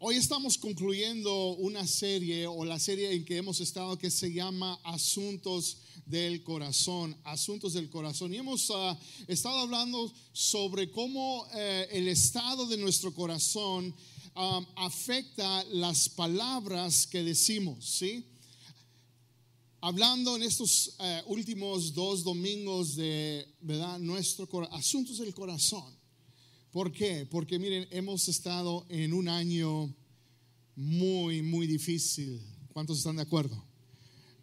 Hoy estamos concluyendo una serie o la serie en que hemos estado que se llama Asuntos del Corazón, Asuntos del Corazón. Y hemos ah, estado hablando sobre cómo eh, el estado de nuestro corazón ah, afecta las palabras que decimos, ¿sí? Hablando en estos eh, últimos dos domingos de, ¿verdad? Nuestro asuntos del corazón. ¿Por qué? Porque miren, hemos estado en un año muy, muy difícil. ¿Cuántos están de acuerdo?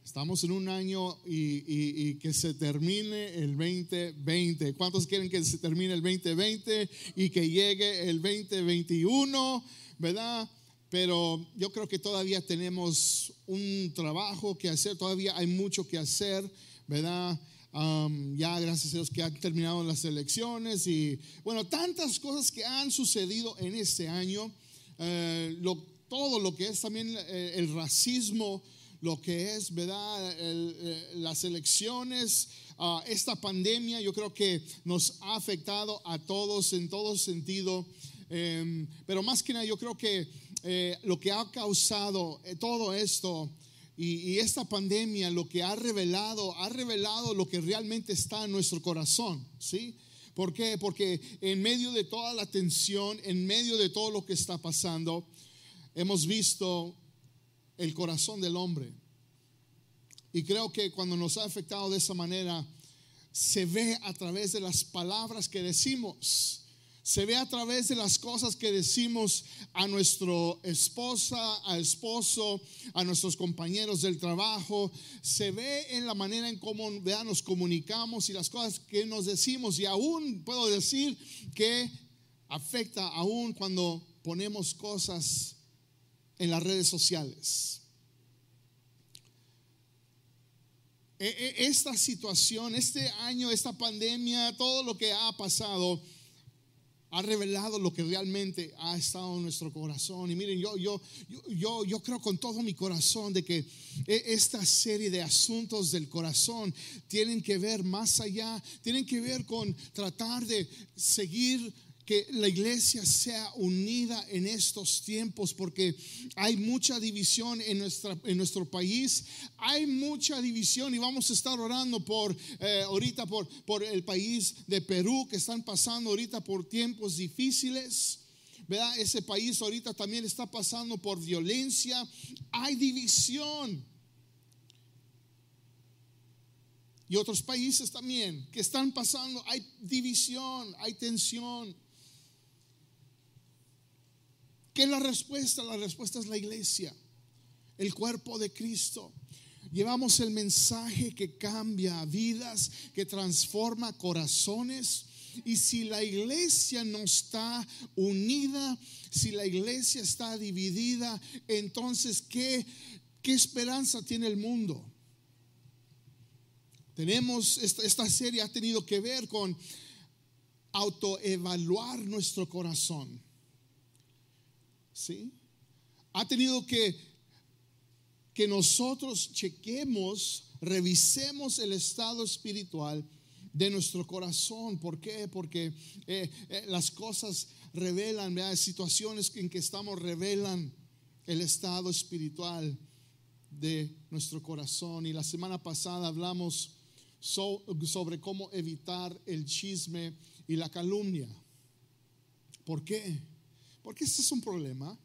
Estamos en un año y, que se termine el 2020. ¿Cuántos quieren que se termine el 2020 y que llegue el 2021? ¿Verdad? Pero yo creo que todavía tenemos un trabajo que hacer, todavía hay mucho que hacer, ¿verdad? Ya gracias a Dios que han terminado las elecciones y bueno, tantas cosas que han sucedido en este año, eh, todo lo que es también eh, el racismo, lo que es, ¿verdad? Eh, las elecciones, ah, esta pandemia yo creo que nos ha afectado a todos en todo sentido, em, pero más que nada yo creo que lo que ha causado todo esto, y, esta pandemia lo que ha revelado, ha revelado lo que realmente está en nuestro corazón, ¿sí? ¿Por qué? Porque en medio de toda la tensión, en medio de todo lo que está pasando, hemos visto el corazón del hombre. Y creo que cuando nos ha afectado de esa manera, se ve a través de las palabras que decimos se ve a través de las cosas que decimos a nuestra esposa, a esposo, a nuestros compañeros del trabajo. Se ve en la manera en cómo nos comunicamos y las cosas que nos decimos. Y aún puedo decir que afecta aún cuando ponemos cosas en las redes sociales. E, e, esta situación, este año, esta pandemia, todo lo que ha pasado ha revelado lo que realmente ha estado en nuestro corazón. Y miren, yo, yo, yo, yo creo con todo mi corazón de que e, esta serie de asuntos del corazón tienen que ver más allá, tienen que ver con tratar de seguir que la iglesia sea unida en estos tiempos porque hay mucha división en, nuestra, en nuestro país, hay mucha división y vamos a estar orando por eh, ahorita por, por el país de Perú que están pasando ahorita por tiempos difíciles. ¿Verdad? Ese país ahorita también está pasando por violencia, hay división. Y otros países también que están pasando, hay división, hay tensión. ¿Qué es la respuesta? La respuesta es la iglesia, el cuerpo de Cristo. Llevamos el mensaje que cambia vidas, que transforma corazones. Y si la iglesia no está unida, si la iglesia está dividida, entonces ¿qué, qué esperanza tiene el mundo? Tenemos, esta, esta serie ha tenido que ver con autoevaluar nuestro corazón. ¿Sí? Ha tenido que, que nosotros chequemos, revisemos el estado espiritual de nuestro corazón. ¿Por qué? Porque eh, eh, las cosas revelan, hay situaciones en que estamos revelan el estado espiritual de nuestro corazón. Y la semana pasada hablamos sobre cómo evitar el chisme y la calumnia. ¿Por qué? Porque este es un problema.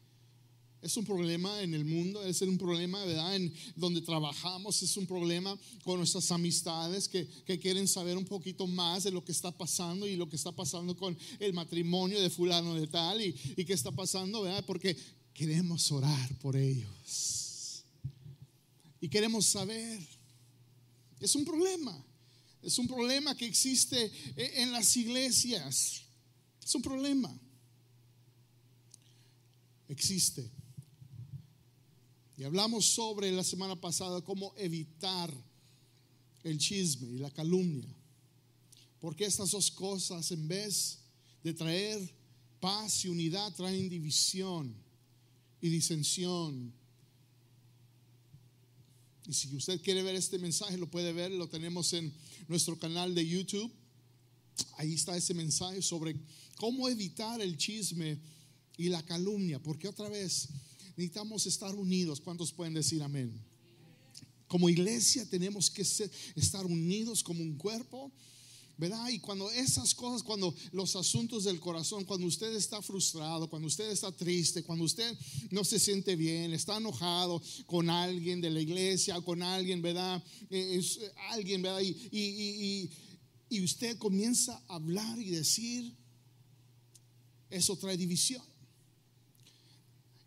Es un problema en el mundo, es un problema, ¿verdad? En donde trabajamos, es un problema con nuestras amistades que, quieren saber un poquito más de lo que está pasando y lo que está pasando con el matrimonio de fulano de tal y, y qué está pasando, ¿verdad? Porque queremos orar por ellos. Y queremos saber. Es un problema. Es un problema que existe en las iglesias. Es un problema existe. Y hablamos sobre la semana pasada cómo evitar el chisme y la calumnia. Porque estas dos cosas, en vez de traer paz y unidad, traen división y disensión. Y si usted quiere ver este mensaje, lo puede ver, lo tenemos en nuestro canal de YouTube. Ahí está ese mensaje sobre cómo evitar el chisme y la calumnia, porque otra vez necesitamos estar unidos. ¿Cuántos pueden decir amén? Como iglesia tenemos que estar unidos como un cuerpo. ¿verdad? Y cuando esas cosas, cuando los asuntos del corazón, cuando usted está frustrado, cuando usted está triste, cuando usted no se siente bien, está enojado con alguien de la iglesia, con alguien, ¿verdad? Eh, es, alguien, ¿verdad? Y, y usted comienza a hablar y decir, eso trae división.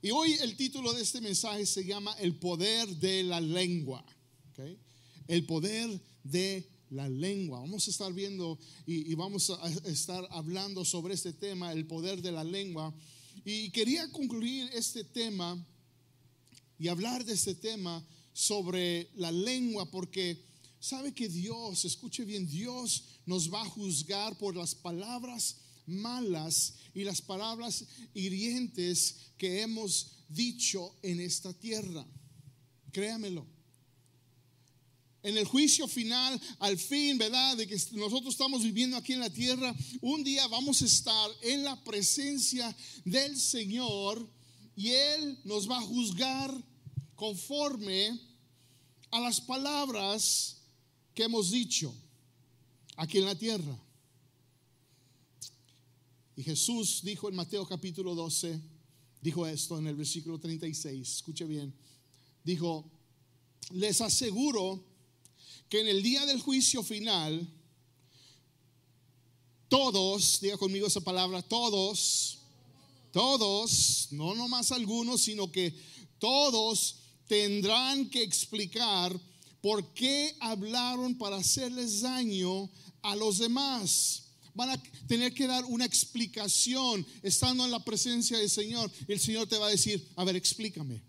Y hoy el título de este mensaje se llama El poder de la lengua. El poder de la lengua. Vamos a estar viendo y, vamos a estar hablando sobre este tema, el poder de la lengua. Y quería concluir este tema y hablar de este tema sobre la lengua porque sabe que Dios, escuche bien, Dios nos va a juzgar por las palabras malas y las palabras hirientes que hemos dicho en esta tierra. Créamelo. En el juicio final, al fin, ¿verdad? De que nosotros estamos viviendo aquí en la tierra, un día vamos a estar en la presencia del Señor y Él nos va a juzgar conforme a las palabras que hemos dicho aquí en la tierra. Y Jesús dijo en Mateo capítulo 12, dijo esto en el versículo 36, escuche bien, dijo, les aseguro que en el día del juicio final, todos, diga conmigo esa palabra, todos, todos, no nomás algunos, sino que todos tendrán que explicar por qué hablaron para hacerles daño a los demás van a tener que dar una explicación estando en la presencia del Señor. El Señor te va a decir, a ver, explícame.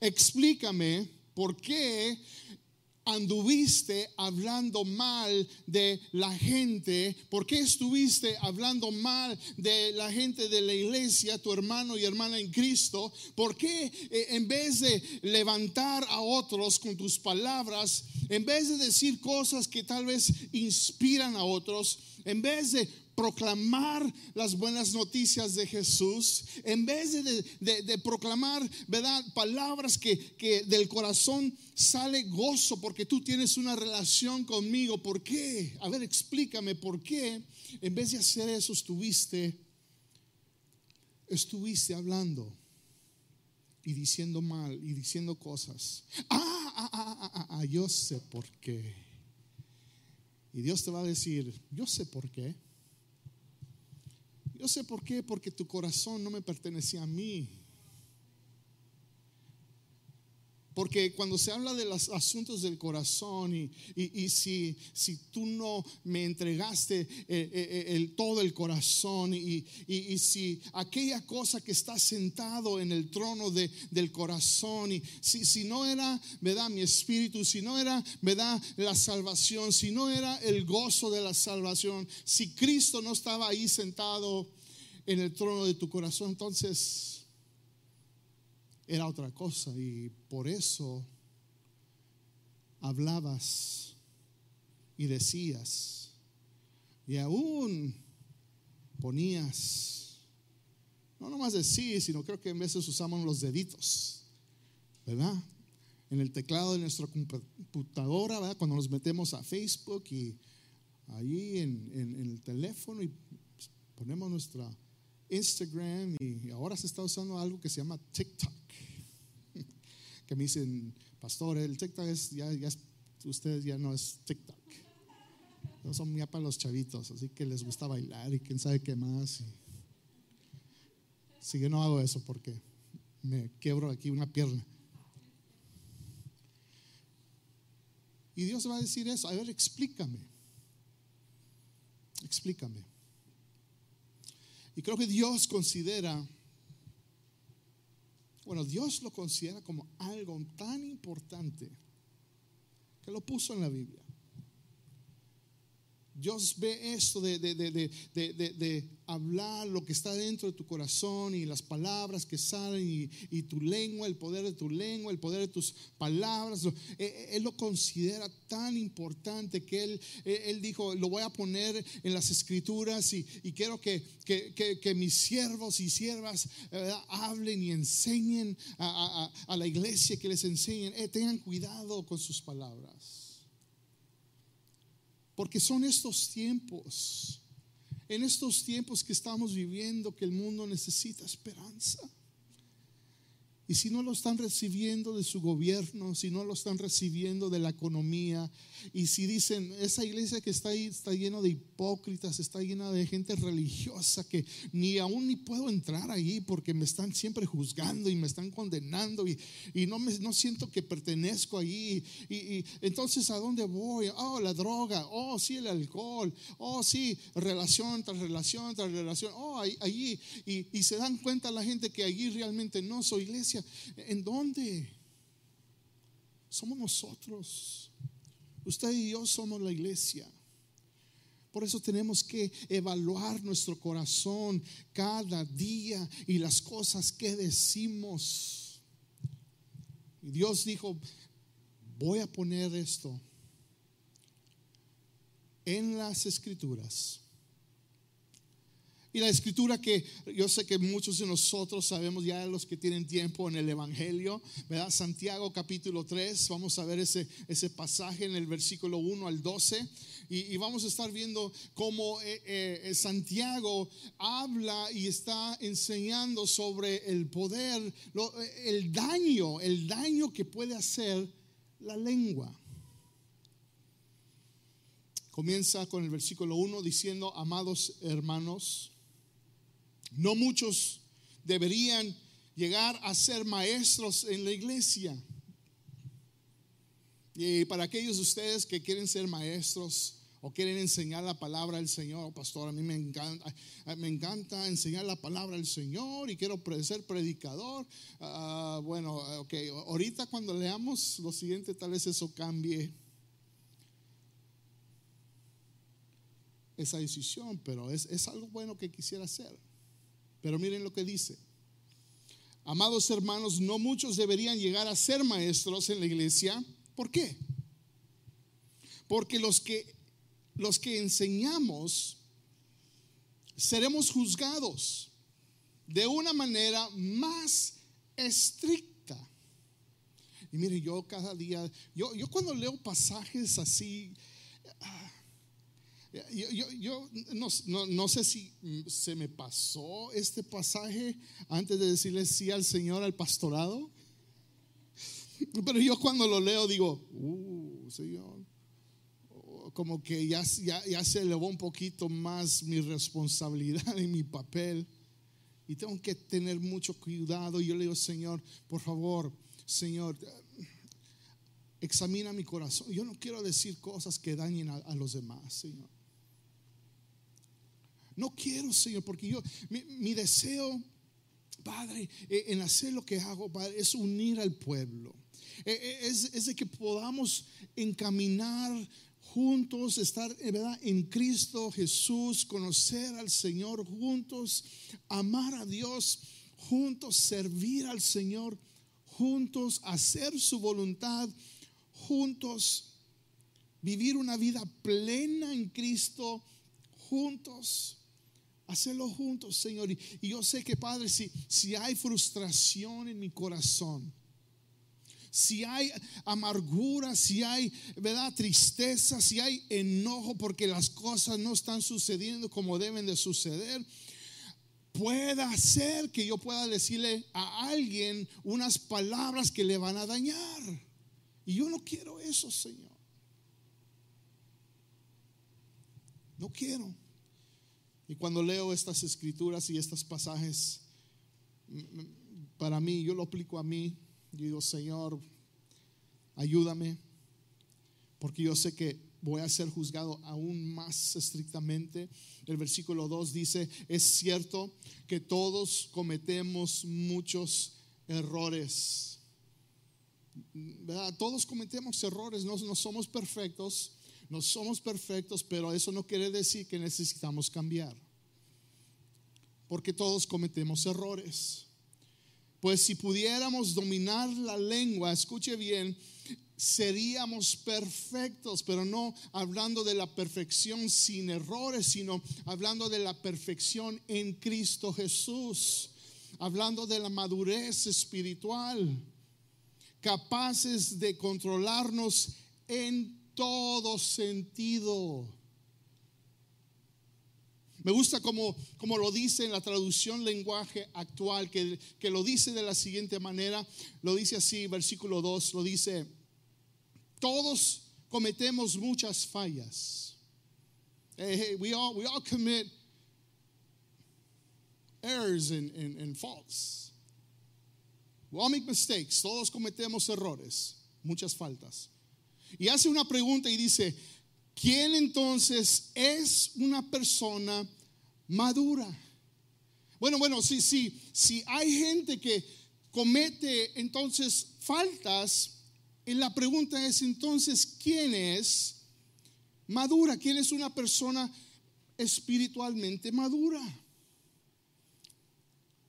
Explícame por qué anduviste hablando mal de la gente? ¿Por qué estuviste hablando mal de la gente de la iglesia, tu hermano y hermana en Cristo? ¿Por qué eh, en vez de levantar a otros con tus palabras, en vez de decir cosas que tal vez inspiran a otros, en vez de proclamar las buenas noticias de Jesús, en vez de, proclamar, ¿verdad? Palabras que, que, del corazón sale gozo porque tú tienes una relación conmigo. ¿Por qué? A ver, explícame por qué. En vez de hacer eso, estuviste, estuviste hablando y diciendo mal y diciendo cosas. Ah, ah, yo sé por qué. Y Dios te va a decir, yo sé por qué. Yo sé por qué, porque tu corazón no me pertenecía a mí. Porque cuando se habla de los asuntos del corazón y, si, si, tú no me entregaste eh, eh, eh, el, todo el corazón y, si aquella cosa que está sentado en el trono de, del corazón y si, si no era, ¿verdad? Mi espíritu, si no era, ¿verdad? La salvación, si no era el gozo de la salvación, si Cristo no estaba ahí sentado en el trono de tu corazón, entonces era otra cosa y por eso hablabas y decías y aún ponías, no nomás decir, sino creo que en veces usamos los deditos, ¿verdad? En el teclado de nuestra computadora, ¿verdad? Cuando nos metemos a Facebook y ahí en, en el teléfono y ponemos nuestra Instagram y ahora se está usando algo que se llama TikTok que me dicen, pastor, el TikTok es, ya, ya ustedes ya no es TikTok. No son ya para los chavitos, así que les gusta bailar y quién sabe qué más. Si yo no hago eso porque me quiebro aquí una pierna. Y Dios va a decir eso, a ver, explícame. Explícame. Y creo que Dios considera bueno, Dios lo considera como algo tan importante que lo puso en la Biblia. Dios ve esto de, de, de, de, hablar lo que está dentro de tu corazón y las palabras que salen y, y, tu lengua, el poder de tu lengua, el poder de tus palabras. E, e, él lo considera tan importante que él, e, él dijo, lo voy a poner en las escrituras y, y quiero que, que, que, que, mis siervos y siervas hablen y enseñen a, a, a, la iglesia, que les enseñen, eh, tengan cuidado con sus palabras. Porque son estos tiempos, en estos tiempos que estamos viviendo, que el mundo necesita esperanza. Y si no lo están recibiendo de su gobierno, si no lo están recibiendo de la economía, y si dicen, esa iglesia que está ahí está llena de hipócritas, está llena de gente religiosa que ni aún ni puedo entrar ahí porque me están siempre juzgando y me están condenando y, y no, me, no siento que pertenezco. Y, y, entonces, ¿a dónde voy? Oh, la droga, oh, sí, el alcohol, oh, sí, relación tras relación tras relación, oh, allí. Y, y se dan cuenta la gente que allí realmente no soy iglesia ¿En dónde? Somos nosotros. Usted y yo somos la iglesia. Por eso tenemos que evaluar nuestro corazón cada día y las cosas que decimos. Dios dijo, voy a poner esto en las escrituras la escritura que yo sé que muchos de nosotros sabemos ya los que tienen tiempo en el Evangelio, ¿verdad? Santiago capítulo 3, vamos a ver ese, ese pasaje en el versículo 1 al 12 y, vamos a estar viendo cómo eh, eh, Santiago habla y está enseñando sobre el poder, el daño, el daño que puede hacer la lengua. Comienza con el versículo 1 diciendo, amados hermanos, no muchos deberían llegar a ser maestros en la iglesia. Y para aquellos de ustedes que quieren ser maestros o quieren enseñar la palabra del Señor, oh, pastor, a mí me encanta, me encanta enseñar la palabra del Señor y quiero ser predicador. Uh, bueno, ok, ahorita cuando leamos lo siguiente, tal vez eso cambie esa decisión, pero es algo bueno que quisiera hacer. Pero miren lo que dice. Amados hermanos, no muchos deberían llegar a ser maestros en la iglesia. ¿Por qué? Porque los que los que enseñamos seremos juzgados de una manera más estricta. Y miren, yo cada día, yo, yo cuando leo pasajes así, yo, yo, no, sé si se me pasó este pasaje antes de decirle sí al Señor al pastorado. Pero yo cuando lo leo digo, uh, Señor, como que ya, ya, ya se elevó un poquito más mi responsabilidad y mi papel. Y tengo que tener mucho cuidado. Yo le digo, Señor, por favor, Señor, examina mi corazón. Yo no quiero decir cosas que dañen a los demás, Señor. No quiero, Señor, porque yo, mi, deseo, Padre, eh, en hacer lo que hago, Padre, es unir al pueblo. Eh, eh, es, de que podamos encaminar juntos, estar ¿verdad? en Cristo Jesús, conocer al Señor juntos, amar a Dios juntos, servir al Señor juntos, hacer su voluntad juntos, vivir una vida plena en Cristo juntos. Hacerlo juntos, Señor. Y, yo sé que, Padre, si, si hay frustración en mi corazón, si hay amargura, si hay, ¿verdad? Tristeza, si hay enojo porque las cosas no están sucediendo como deben de suceder, pueda ser que yo pueda decirle a alguien unas palabras que le van a dañar. Y yo no quiero eso, Señor. No quiero. Y cuando leo estas escrituras y estos pasajes, para mí, yo lo aplico a mí, yo digo, Señor, ayúdame, porque yo sé que voy a ser juzgado aún más estrictamente. El versículo 2 dice, es cierto que todos cometemos muchos errores. Todos cometemos errores, no, no somos perfectos, no somos perfectos, pero eso no quiere decir que necesitamos cambiar. Porque todos cometemos errores. Pues si pudiéramos dominar la lengua, escuche bien, seríamos perfectos, pero no hablando de la perfección sin errores, sino hablando de la perfección en Cristo Jesús, hablando de la madurez espiritual, capaces de controlarnos en todo sentido. Me gusta como, como, lo dice en la traducción lenguaje actual, que, que lo dice de la siguiente manera, lo dice así, versículo 2, lo dice, todos cometemos muchas fallas. Hey, we, all, we all commit errors and, and, and faults. We all make mistakes. Todos cometemos errores, muchas faltas. Y hace una pregunta y dice, ¿quién entonces es una persona madura? Bueno, bueno, sí, sí, si hay gente que comete entonces faltas, y la pregunta es entonces, ¿quién es madura? ¿Quién es una persona espiritualmente madura?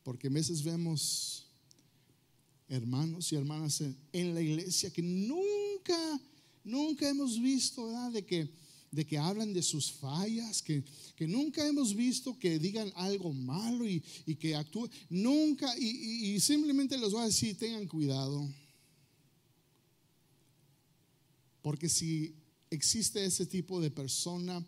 Porque a veces vemos hermanos y hermanas en, la iglesia que nunca, nunca hemos visto, ¿verdad? De que, de que hablan de sus fallas, que, que nunca hemos visto que digan algo malo y, que actúen. Nunca, y, y simplemente les voy a decir, tengan cuidado. Porque si existe ese tipo de persona,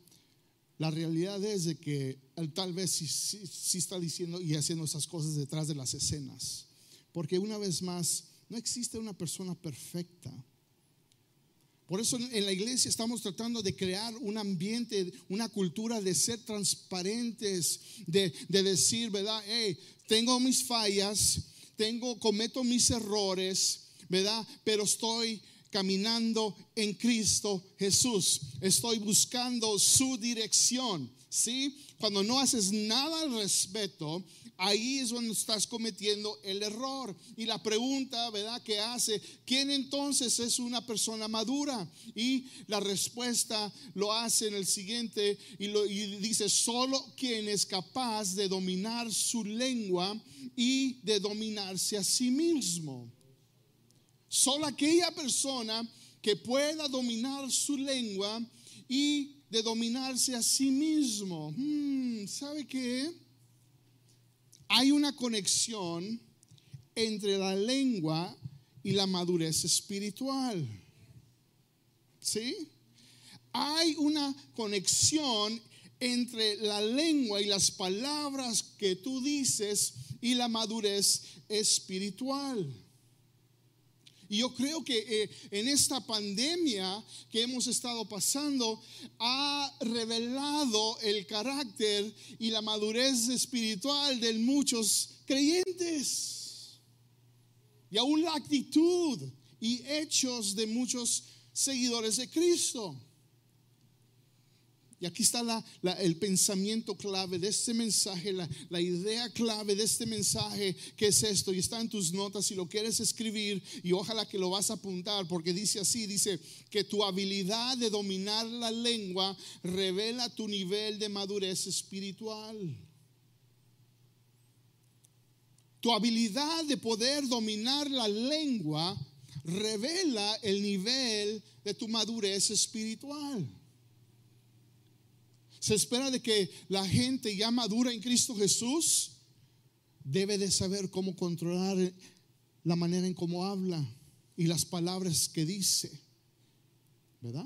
la realidad es de que tal vez sí, está diciendo y haciendo esas cosas detrás de las escenas. Porque una vez más, no existe una persona perfecta. Por eso en la iglesia estamos tratando de crear un ambiente, una cultura de ser transparentes, de, de decir, ¿verdad? Hey, tengo mis fallas, tengo, cometo mis errores, ¿verdad? Pero estoy caminando en Cristo Jesús. Estoy buscando su dirección. ¿Sí? Cuando no haces nada al respecto, ahí es donde estás cometiendo el error. Y la pregunta, ¿verdad? Que hace, ¿quién entonces es una persona madura? Y la respuesta lo hace en el siguiente y, lo, y dice, solo quien es capaz de dominar su lengua y de dominarse a sí mismo. Solo aquella persona que pueda dominar su lengua y de dominarse a sí mismo. Hmm, ¿Sabe qué? Hay una conexión entre la lengua y la madurez espiritual. ¿Sí? Hay una conexión entre la lengua y las palabras que tú dices y la madurez espiritual. Y yo creo que eh, en esta pandemia que hemos estado pasando ha revelado el carácter y la madurez espiritual de muchos creyentes. Y aún la actitud y hechos de muchos seguidores de Cristo. Y aquí está el pensamiento clave de este mensaje, la, idea clave de este mensaje, que es esto, y está en tus notas si lo quieres escribir, y ojalá que lo vas a apuntar, porque dice así, dice que tu habilidad de dominar la lengua revela tu nivel de madurez espiritual. Tu habilidad de poder dominar la lengua revela el nivel de tu madurez espiritual. Se espera de que la gente ya madura en Cristo Jesús debe de saber cómo controlar la manera en cómo habla y las palabras que dice. ¿Verdad?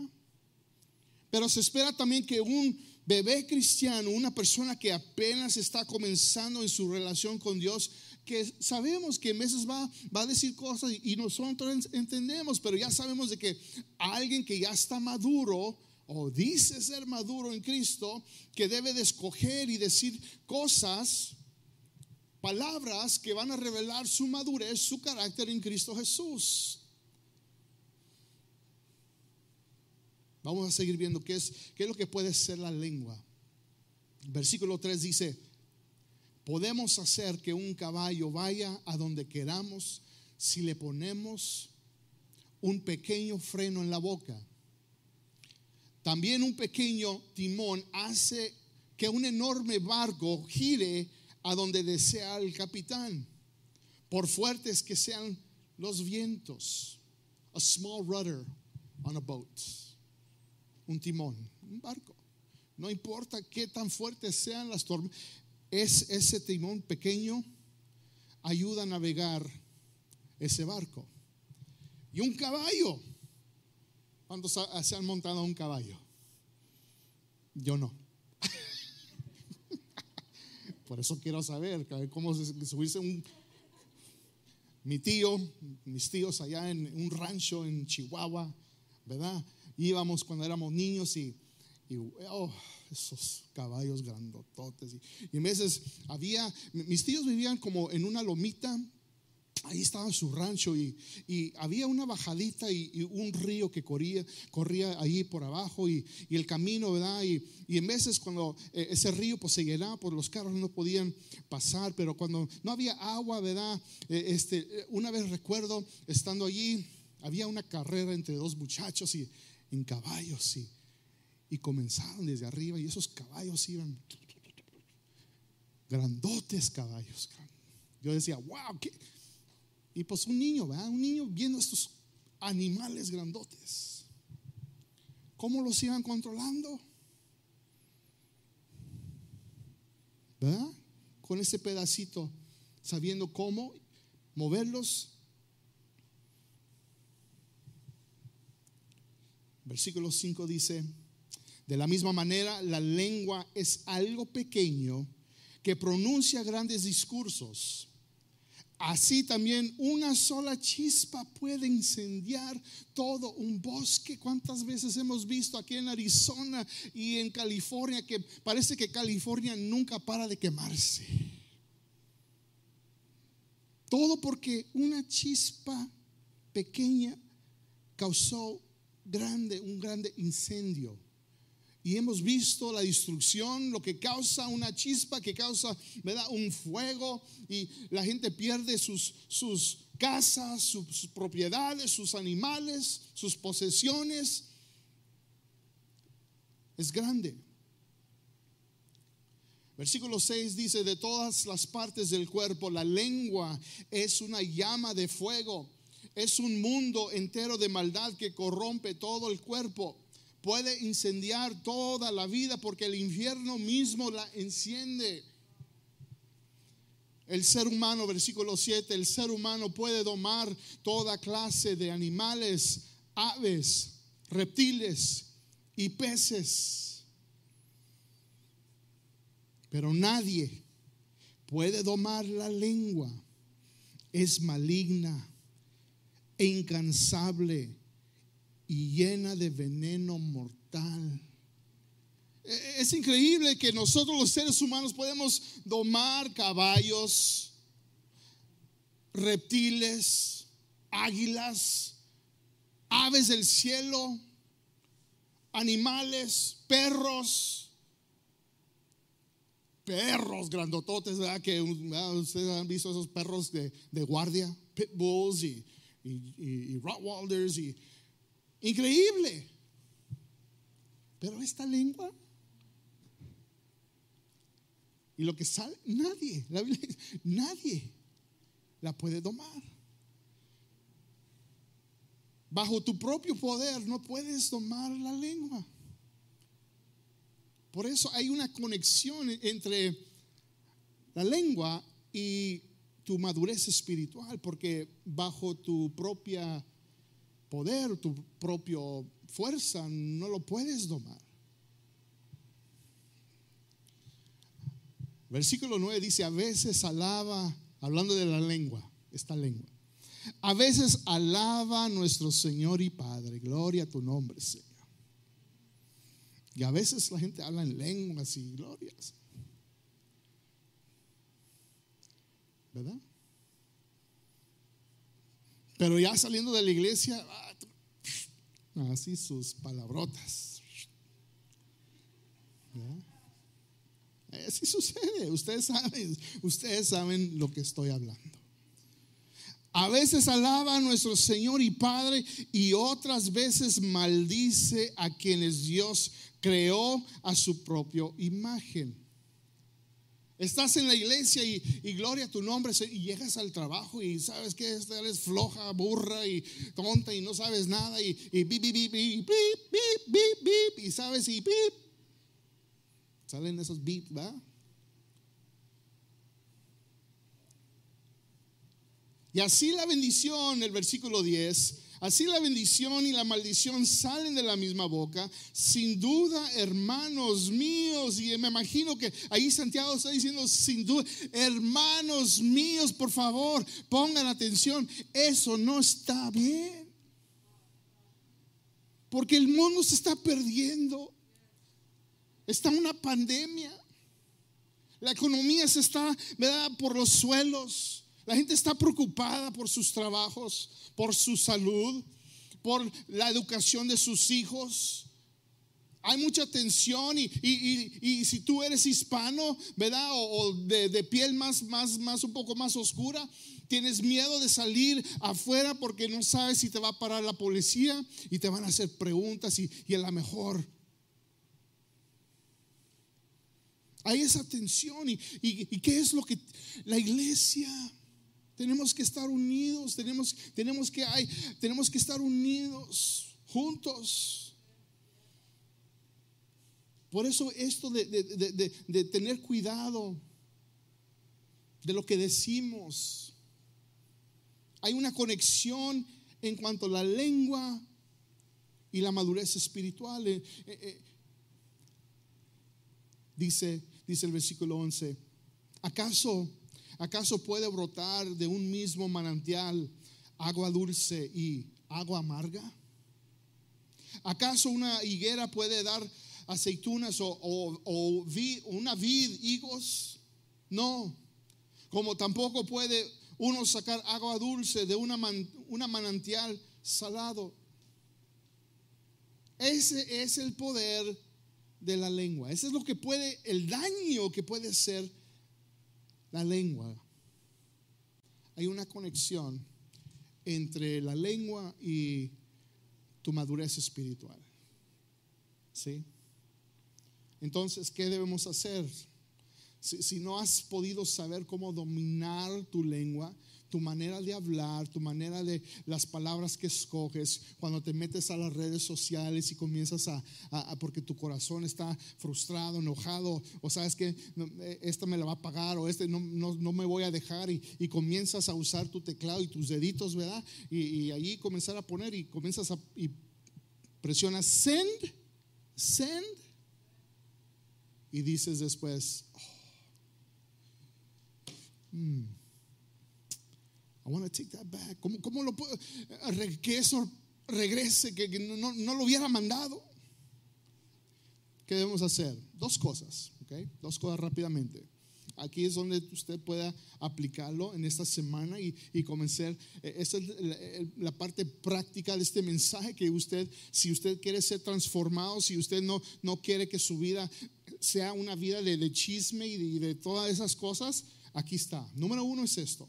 Pero se espera también que un bebé cristiano, una persona que apenas está comenzando en su relación con Dios, que sabemos que en veces va, va a decir cosas y nosotros entendemos, pero ya sabemos de que alguien que ya está maduro o dice ser maduro en Cristo, que debe de escoger y decir cosas, palabras que van a revelar su madurez, su carácter en Cristo Jesús. Vamos a seguir viendo qué es, qué es lo que puede ser la lengua. Versículo 3 dice, podemos hacer que un caballo vaya a donde queramos si le ponemos un pequeño freno en la boca también un pequeño timón hace que un enorme barco gire a donde desea el capitán, por fuertes que sean los vientos. A small rudder on a boat. Un timón, un barco. No importa qué tan fuertes sean las tormentas, es ese timón pequeño ayuda a navegar ese barco. Y un caballo cuando se han montado un caballo? Yo no. Por eso quiero saber cómo subirse un... Mi tío, mis tíos allá en un rancho en Chihuahua, ¿verdad? Íbamos cuando éramos niños y, oh, esos caballos grandototes. Y, y, a veces había, mis tíos vivían como en una lomita ahí estaba su rancho y, había una bajadita y, un río que corría, corría ahí por abajo y, el camino, ¿verdad? Y, en veces cuando eh, ese río pues se llenaba, pues los carros no podían pasar, pero cuando no había agua, ¿verdad? Eh, este, una vez recuerdo estando allí, había una carrera entre dos muchachos y en caballos y, y comenzaron desde arriba y esos caballos iban grandotes caballos. Yo decía, wow, qué y pues un niño, ¿verdad? Un niño viendo estos animales grandotes. ¿Cómo los iban controlando? ¿Verdad? Con ese pedacito, sabiendo cómo moverlos. Versículo 5 dice, de la misma manera, la lengua es algo pequeño que pronuncia grandes discursos. Así también una sola chispa puede incendiar todo un bosque. ¿Cuántas veces hemos visto aquí en Arizona y en California que parece que California nunca para de quemarse? Todo porque una chispa pequeña causó grande, un grande incendio y hemos visto la destrucción, lo que causa una chispa, que causa ¿verdad? un fuego y la gente pierde sus, sus casas, sus, propiedades, sus animales, sus posesiones. Es grande. Versículo 6 dice, de todas las partes del cuerpo, la lengua es una llama de fuego, es un mundo entero de maldad que corrompe todo el cuerpo puede incendiar toda la vida porque el infierno mismo la enciende. El ser humano, versículo 7, el ser humano puede domar toda clase de animales, aves, reptiles y peces. Pero nadie puede domar la lengua. Es maligna e incansable y llena de veneno mortal. E-, es increíble que nosotros los seres humanos podemos domar caballos, reptiles, águilas, aves del cielo, animales, perros, perros grandototes, ¿verdad? Que ustedes han visto esos perros de, guardia, pitbulls y, y, y, y rottweilers y Increíble. Pero esta lengua y lo que sale, nadie, la nadie la puede domar. Bajo tu propio poder no puedes domar la lengua. Por eso hay una conexión entre la lengua y tu madurez espiritual, porque bajo tu propia poder, tu propia fuerza, no lo puedes domar. Versículo 9 dice, a veces alaba, hablando de la lengua, esta lengua, a veces alaba a nuestro Señor y Padre, gloria a tu nombre, Señor. Y a veces la gente habla en lenguas y glorias. ¿Verdad? Pero ya saliendo de la iglesia, ah, así sus palabrotas. Así sucede, ustedes saben, ustedes saben lo que estoy hablando. A veces alaba a nuestro Señor y Padre y otras veces maldice a quienes Dios creó a su propia imagen. Estás en la iglesia y, gloria a tu nombre y llegas al trabajo y sabes que eres floja, burra y tonta y no sabes nada y, y bip, bip, bip, bip, bip, bip, bip, y sabes y bip. Salen esos bip, ¿va? Y así la bendición, el versículo 10, Así la bendición y la maldición salen de la misma boca. Sin duda, hermanos míos, y me imagino que ahí Santiago está diciendo, sin duda, hermanos míos, por favor, pongan atención, eso no está bien. Porque el mundo se está perdiendo. Está una pandemia. La economía se está, ¿verdad? Por los suelos. La gente está preocupada por sus trabajos, por su salud, por la educación de sus hijos. Hay mucha tensión y, si tú eres hispano, ¿verdad? O, de, piel más, más, más, un poco más oscura, tienes miedo de salir afuera porque no sabes si te va a parar la policía y te van a hacer preguntas y, y a lo mejor hay esa tensión. ¿Y, y, qué es lo que la iglesia tenemos que estar unidos, tenemos, tenemos, que, hay, tenemos que estar unidos, juntos. Por eso esto de, de, tener cuidado de lo que decimos. Hay una conexión en cuanto a la lengua y la madurez espiritual. Eh, eh, eh, dice, dice el versículo 11, ¿acaso ¿Acaso puede brotar de un mismo manantial agua dulce y agua amarga? ¿Acaso una higuera puede dar aceitunas o, una vid, higos? No. Como tampoco puede uno sacar agua dulce de una, una manantial salado. Ese es el poder de la lengua. Ese es lo que puede, el daño que puede ser la lengua. Hay una conexión entre la lengua y tu madurez espiritual. ¿Sí? Entonces, ¿qué debemos hacer? Si, si, no has podido saber cómo dominar tu lengua, tu manera de hablar, tu manera de las palabras que escoges, cuando te metes a las redes sociales y comienzas a, porque tu corazón está frustrado, enojado, o sabes que eh, esta me la va a pagar o este no, no, me voy a dejar y, comienzas a usar tu teclado y tus deditos, ¿verdad? Y, y ahí comenzar a poner y comienzas a y presionas send, send y dices después, oh, mm, I want to take that back. ¿Cómo, cómo lo puedo? Que eso regrese, que, no, no, lo hubiera mandado. ¿Qué debemos hacer? Dos cosas, ¿ok? Dos cosas rápidamente. Aquí es donde usted pueda aplicarlo en esta semana y, y comenzar. Eh, esta es la, parte práctica de este mensaje que usted, si usted quiere ser transformado, si usted no, no quiere que su vida sea una vida de, chisme y de todas esas cosas, aquí está. Número uno es esto.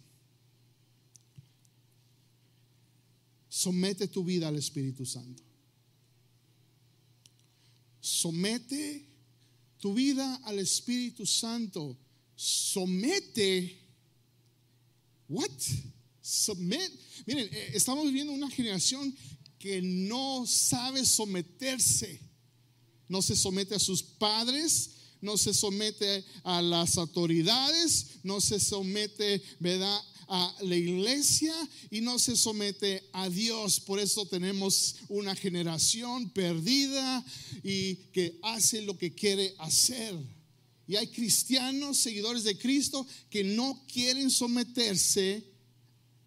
Somete tu vida al Espíritu Santo. Somete tu vida al Espíritu Santo. Somete. What? Submit. Miren, eh, estamos viviendo una generación que no sabe someterse. No se somete a sus padres, no se somete a las autoridades, no se somete, a la iglesia y no se somete a Dios. Por eso tenemos una generación perdida y que hace lo que quiere hacer. Y hay cristianos, seguidores de Cristo, que no quieren someterse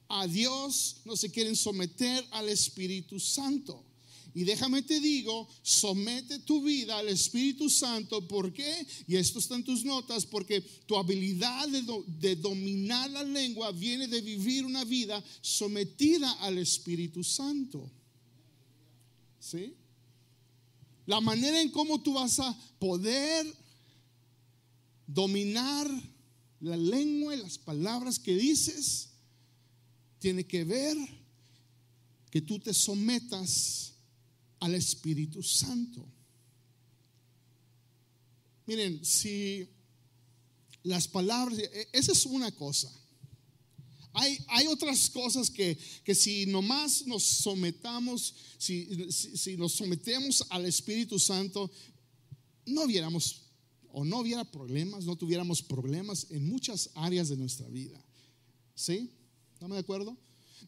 a Dios, no se quieren someter al Espíritu Santo. Y déjame te digo, somete tu vida al Espíritu Santo. ¿Por qué? Y esto está en tus notas, porque tu habilidad de, dominar la lengua viene de vivir una vida sometida al Espíritu Santo. ¿Sí? La manera en cómo tú vas a poder dominar la lengua y las palabras que dices tiene que ver que tú te sometas al Espíritu Santo. Miren, si las palabras, e, esa es una cosa. Hay, hay otras cosas que, que, si nomás nos sometamos, si, si, nos sometemos al Espíritu Santo, no viéramos o no hubiera problemas, no tuviéramos problemas en muchas áreas de nuestra vida. ¿Sí? ¿Estamos de acuerdo?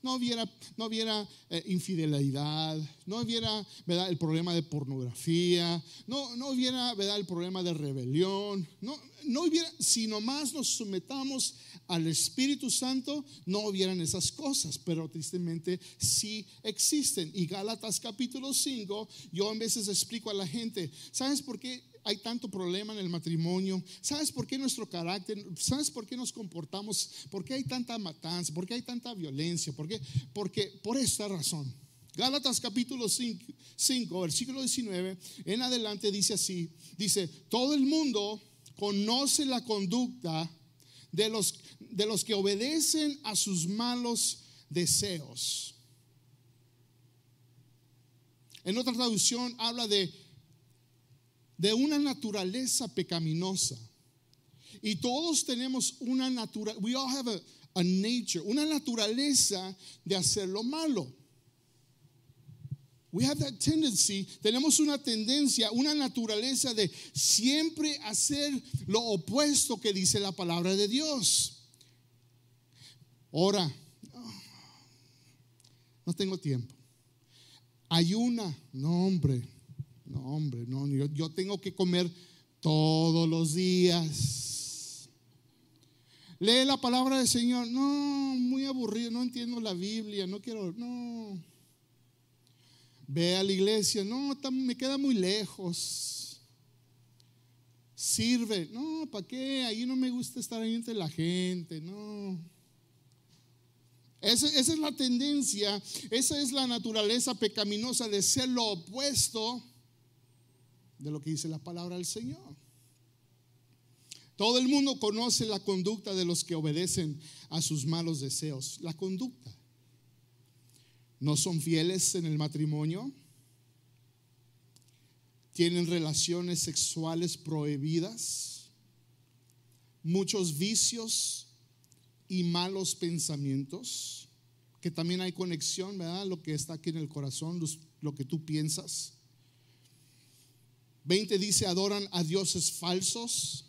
No hubiera, no hubiera eh, infidelidad, no hubiera el problema de pornografía, no, no hubiera el problema de rebelión, no, no hubiera, si nomás nos sometamos al Espíritu Santo, no hubieran esas cosas, pero tristemente sí existen. Y Gálatas capítulo 5, yo a veces explico a la gente, ¿sabes por qué hay tanto problema en el matrimonio? ¿Sabes por qué nuestro carácter? ¿Sabes por qué nos comportamos? ¿Por qué hay tanta matanza? ¿Por qué hay tanta violencia? ¿Por qué? Porque por esta razón. Gálatas capítulo 5, versículo 19, en adelante dice así, dice, todo el mundo conoce la conducta de los, de los que obedecen a sus malos deseos. En otra traducción habla de de una naturaleza pecaminosa. Y todos tenemos una naturaleza, we all have a, nature, una naturaleza de hacer lo malo. We have that tendency, tenemos una tendencia, una naturaleza de siempre hacer lo opuesto que dice la palabra de Dios. Ahora, no tengo tiempo. Ayuna, no hombre. No, hombre, no, yo, tengo que comer todos los días. Lee la palabra del Señor. No, muy aburrido, no entiendo la Biblia, no quiero, no. Ve a la iglesia, no, me queda muy lejos. Sirve, no, ¿para qué? Ahí no me gusta estar ahí entre la gente, no. Esa, esa, es la tendencia, esa es la naturaleza pecaminosa de ser lo opuesto de lo que dice la palabra del Señor. Todo el mundo conoce la conducta de los que obedecen a sus malos deseos. La conducta. No son fieles en el matrimonio. Tienen relaciones sexuales prohibidas. Muchos vicios y malos pensamientos. Que también hay conexión, ¿verdad? Lo que está aquí en el corazón, lo que tú piensas 20 dice, adoran a dioses falsos.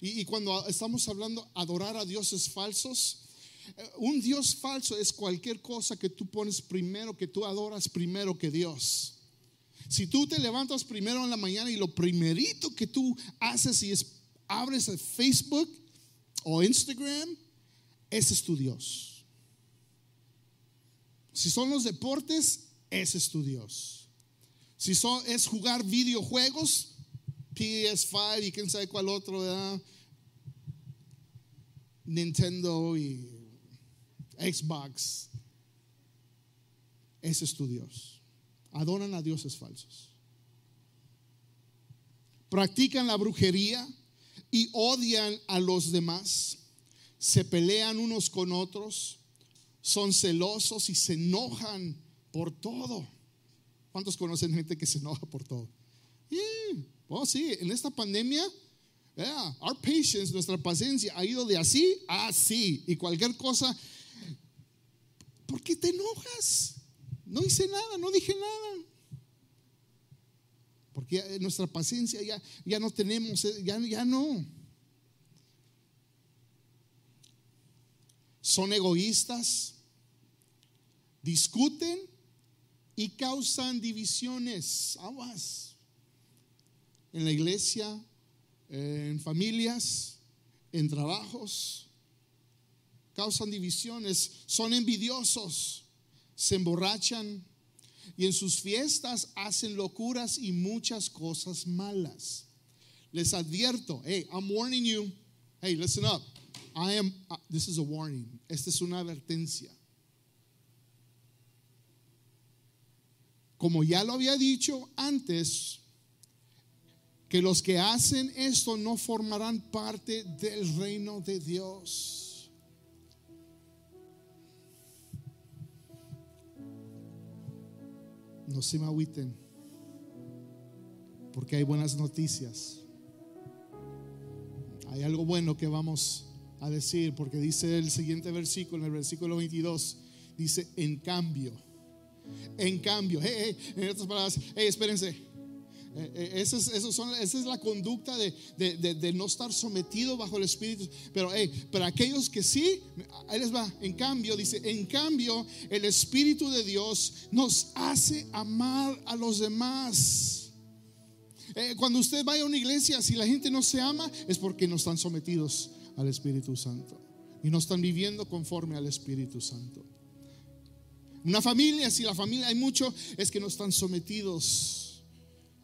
Y, cuando estamos hablando adorar a dioses falsos, eh, un Dios falso es cualquier cosa que tú pones primero, que tú adoras primero que Dios. Si tú te levantas primero en la mañana y lo primerito que tú haces y es abres Facebook o Instagram, ese es tu Dios. Si son los deportes, ese es tu Dios. Si son, es jugar videojuegos, PS5 y quién sabe cuál otro, Nintendo y Xbox. Ese es tu Dios. Adoran a dioses falsos. Practican la brujería y odian a los demás. Se pelean unos con otros. Son celosos y se enojan por todo. ¿Cuántos conocen gente que se enoja por todo? oh, sí, en esta pandemia, yeah, our patience, nuestra paciencia ha ido de así a así. Y cualquier cosa, ¿por qué te enojas? No hice nada, no dije nada. Porque nuestra paciencia ya, ya no tenemos, eh, ya, ya no. Son egoístas, discuten y causan divisiones, aguas, en la iglesia, en familias, en trabajos, causan divisiones, son envidiosos, se emborrachan y en sus fiestas hacen locuras y muchas cosas malas. Les advierto, hey, I'm warning you. Hey, listen up. I am, uh, this is a warning. Esta es una advertencia. como ya lo había dicho antes, que los que hacen esto no formarán parte del reino de Dios. No se me agüiten, porque hay buenas noticias. Hay algo bueno que vamos a decir, porque dice el siguiente versículo, en el versículo 22, dice, en cambio, en cambio, en otras palabras, espérense, eh, eh, esa es, son, esa es la conducta de, no estar sometido bajo el Espíritu. Pero hey, para aquellos que sí, ahí les va. En cambio, dice, en cambio, el Espíritu de Dios nos hace amar a los demás. Eh, cuando usted vaya a una iglesia, si la gente no se ama, es porque no están sometidos al Espíritu Santo. Y no están viviendo conforme al Espíritu Santo. Una familia, si la familia hay mucho, es que no están sometidos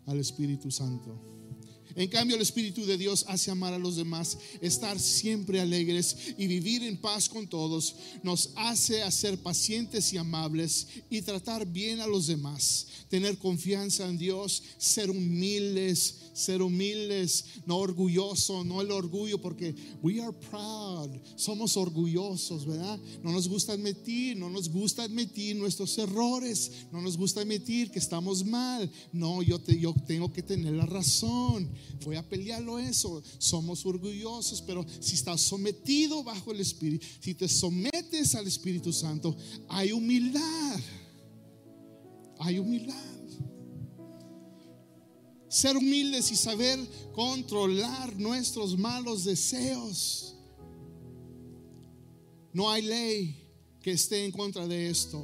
al Espíritu Santo. En cambio, el Espíritu de Dios hace amar a los demás, estar siempre alegres y vivir en paz con todos. Nos hace hacer pacientes y amables y tratar bien a los demás. Tener confianza en Dios, ser humildes, ser humildes, no orgulloso, no el orgullo, porque we are proud, somos orgullosos, ¿verdad? No nos gusta admitir, no nos gusta admitir nuestros errores, no nos gusta admitir que estamos mal. No, yo, yo tengo que tener la razón, voy a pelearlo eso. Somos orgullosos, pero si estás sometido bajo el Espíritu, si te sometes al Espíritu Santo, hay humildad. Hay humildad ser humildes y saber controlar nuestros malos deseos. No hay ley que esté en contra de esto.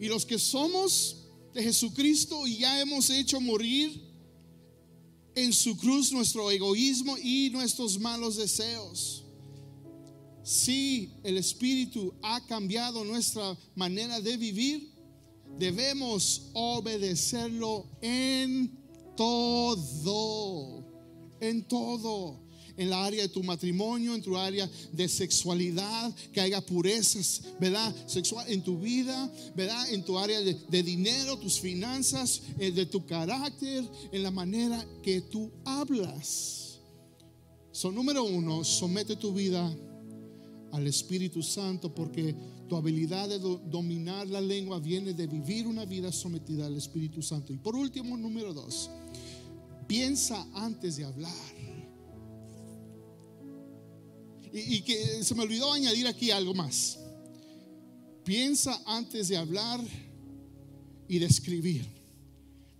Y los que somos de Jesucristo y ya hemos hecho morir en su cruz nuestro egoísmo y nuestros malos deseos. Si el Espíritu ha cambiado nuestra manera de vivir, debemos obedecerlo en todo, en todo. En la área de tu matrimonio, en tu área de sexualidad, que haya purezas, ¿verdad? Sexual en tu vida, ¿verdad? En tu área de, dinero, tus finanzas, eh, de tu carácter, en la manera que tú hablas. Son número uno, somete tu vida al Espíritu Santo porque tu habilidad de dominar la lengua viene de vivir una vida sometida al Espíritu Santo. Y por último, número dos, piensa antes de hablar. Y, que se me olvidó añadir aquí algo más. Piensa antes de hablar y de escribir.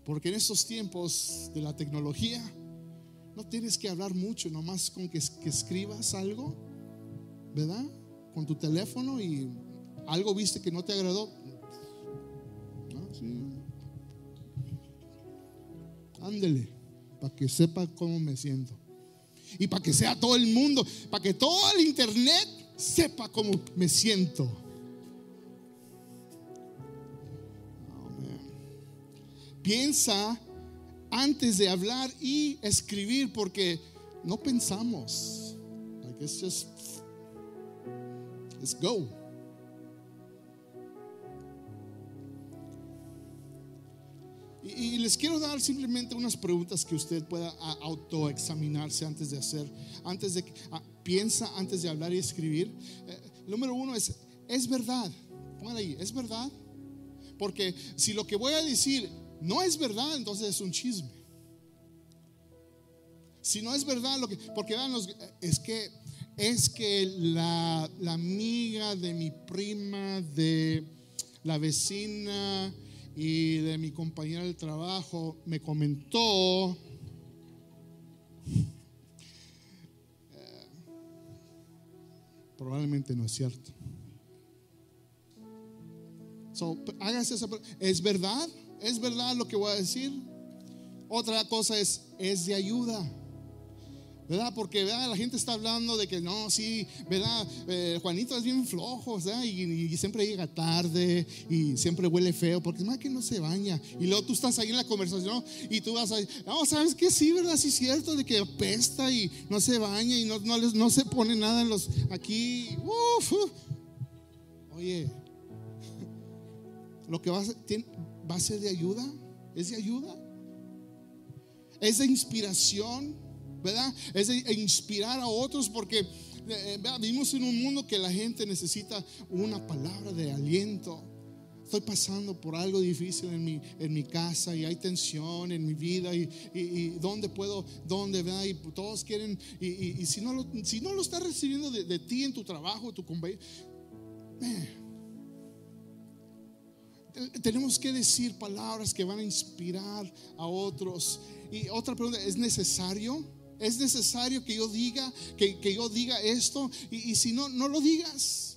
Porque en estos tiempos de la tecnología, no tienes que hablar mucho, nomás con que, escribas algo, ¿verdad? Con tu teléfono y algo viste que no te agradó. Ándele para que sepa cómo me siento. Y para que sea todo el mundo, para que todo el internet sepa cómo me siento. Piensa antes de hablar y escribir porque no pensamos. Like it's just let's go. Y, les quiero dar simplemente unas preguntas que usted pueda autoexaminarse antes de hacer, antes de ah, piensa antes de hablar y escribir. Eh, número uno es, ¿es verdad? Pongan ahí, ¿es verdad? Porque si lo que voy a decir no es verdad, entonces es un chisme. Si no es verdad, lo que, porque vean, es que es que la, la amiga de mi prima, de la vecina, y de mi compañera del trabajo me comentó eh, probablemente no es cierto. Hágase esa ¿Es verdad? ¿Es verdad lo que voy a decir? Otra cosa es, es de ayuda. ¿Verdad? Porque la gente está hablando de que no, sí, ¿verdad? Eh, Juanito es bien flojo, ¿verdad? Y, siempre llega tarde y siempre huele feo, porque más que no se baña. Y luego tú estás ahí en la conversación y tú vas a no, ¿sabes que Sí, ¿verdad? Sí, es cierto, de que apesta y no se baña y no, no, no se pone nada en los, aquí, oye, lo que va a, va a ser de ayuda, es de ayuda, es de inspiración ¿verdad? Es inspirar a otros porque eh, vivimos en un mundo que la gente necesita una palabra de aliento. estoy pasando por algo difícil en mi, en mi casa y hay tensión en mi vida y, y, dónde puedo, dónde va y todos quieren y, si, no lo, si no lo estás recibiendo de, ti en tu trabajo, tu compañero, tenemos que decir palabras que van a inspirar a otros. Y otra pregunta, ¿es necesario? ¿Es necesario que yo diga, que, que yo diga esto? Y, y si no, no lo digas.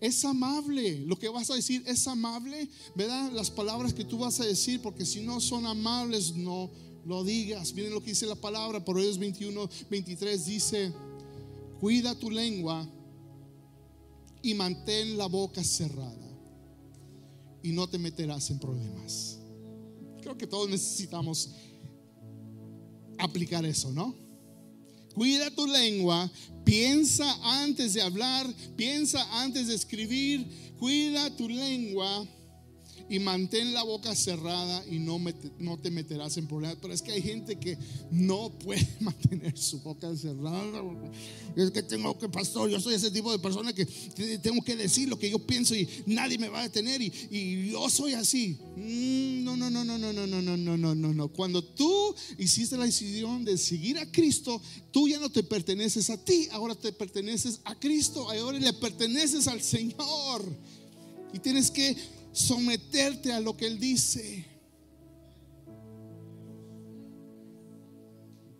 Es amable, lo que vas a decir es amable, ¿verdad? Las palabras que tú vas a decir, porque si no son amables, no lo digas. Miren lo que dice la palabra, por ellos 21, 23 dice, cuida tu lengua y mantén la boca cerrada y no te meterás en problemas. Creo que todos necesitamos aplicar eso, ¿no? Cuida tu lengua, piensa antes de hablar, piensa antes de escribir, cuida tu lengua y mantén la boca cerrada y no, no te meterás en problemas. Pero es que hay gente que no puede mantener su boca cerrada. Es que tengo que, pastor, yo soy ese tipo de persona que tengo que decir lo que yo pienso y nadie me va a detener y, y yo soy así. No, no, no, no, no, no, no, no, no, no, no, no. Cuando tú hiciste la decisión de seguir a Cristo, tú ya no te perteneces a ti, ahora te perteneces a Cristo, ahora le perteneces al Señor. Y tienes que someterte a lo que Él dice.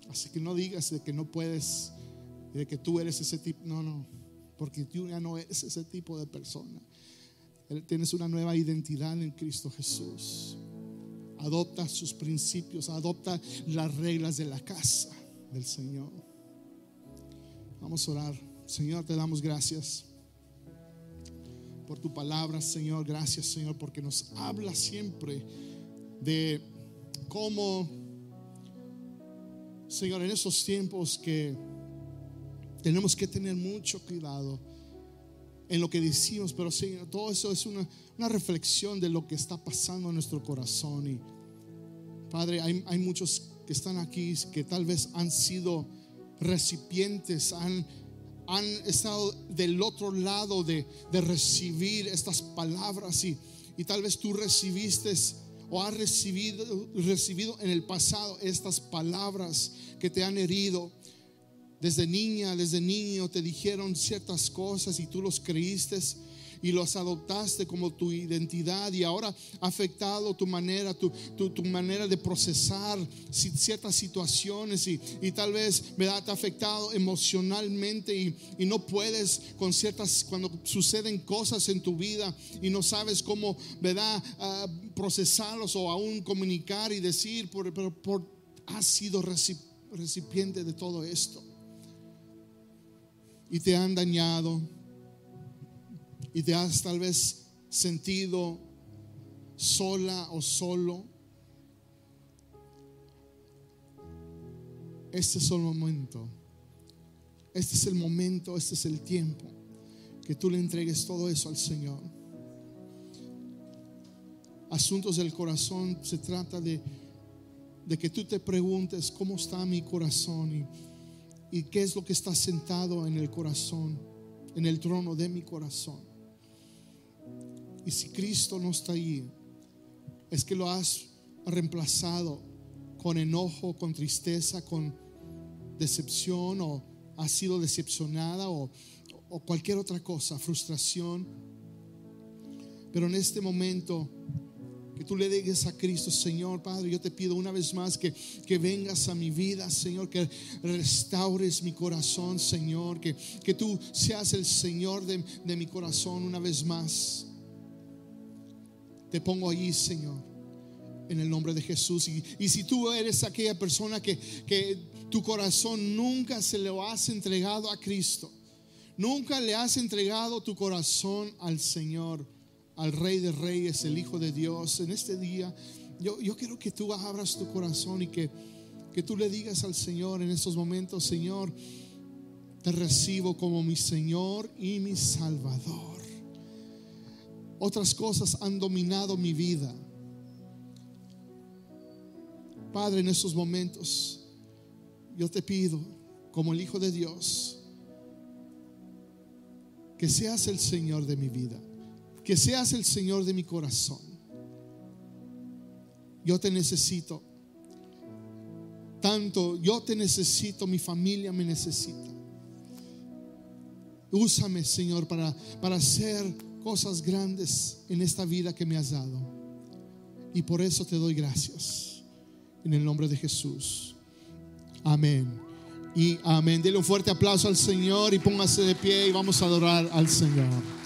Así que no digas de que no puedes, de que tú eres ese tipo. No, no, porque tú ya no eres ese tipo de persona. Tienes una nueva identidad en Cristo Jesús. Adopta sus principios, adopta las reglas de la casa del Señor. Vamos a orar. Señor, te damos gracias por tu palabra, Señor. Gracias, Señor, porque nos habla siempre de cómo, Señor, en esos tiempos que tenemos que tener mucho cuidado en lo que decimos, pero Señor, todo eso es una, reflexión de lo que está pasando en nuestro corazón. Y Padre, hay, hay muchos que están aquí que tal vez han sido recipientes, han han estado del otro lado de, recibir estas palabras y, y, tal vez tú recibiste o has recibido, recibido en el pasado estas palabras que te han herido. Desde niña, desde niño te dijeron ciertas cosas y tú los creíste y los adoptaste como tu identidad y ahora ha afectado tu manera, tu, tu, manera de procesar ciertas situaciones y, y tal vez ¿verdad? te ha afectado emocionalmente y, y, no puedes con ciertas, cuando suceden cosas en tu vida y no sabes cómo ¿verdad? Ah, procesarlos o aún comunicar y decir, pero por, por, has sido recipiente de todo esto y te han dañado y te has tal vez sentido sola o solo, este es el momento. Este es el momento, este es el tiempo que tú le entregues todo eso al Señor. Asuntos del corazón se trata de, de que tú te preguntes cómo está mi corazón y, y qué es lo que está sentado en el corazón, en el trono de mi corazón. Y si Cristo no está ahí, es que lo has reemplazado con enojo, con tristeza, con decepción o has sido decepcionada o, cualquier otra cosa, frustración. Pero en este momento que tú le digas a Cristo, Señor Padre, yo te pido una vez más que, que vengas a mi vida, Señor, que restaures mi corazón, Señor, que, que tú seas el Señor de, de mi corazón una vez más. Te pongo allí, Señor, en el nombre de Jesús. Y, si tú eres aquella persona que, que tu corazón nunca se lo has entregado a Cristo, nunca le has entregado tu corazón al Señor, al Rey de Reyes, el Hijo de Dios, en este día, yo, yo quiero que tú abras tu corazón y que, que tú le digas al Señor en estos momentos, Señor, te recibo como mi Señor y mi Salvador. Otras cosas han dominado mi vida. Padre, en estos momentos, yo te pido, como el Hijo de Dios, que seas el Señor de mi vida. que seas el Señor de mi corazón. Yo te necesito. Tanto yo te necesito, mi familia me necesita. Úsame, Señor, para, para hacer cosas grandes en esta vida que me has dado. Y por eso te doy gracias. En el nombre de Jesús. Amén. Y amén. Dele un fuerte aplauso al Señor y póngase de pie y vamos a adorar al Señor.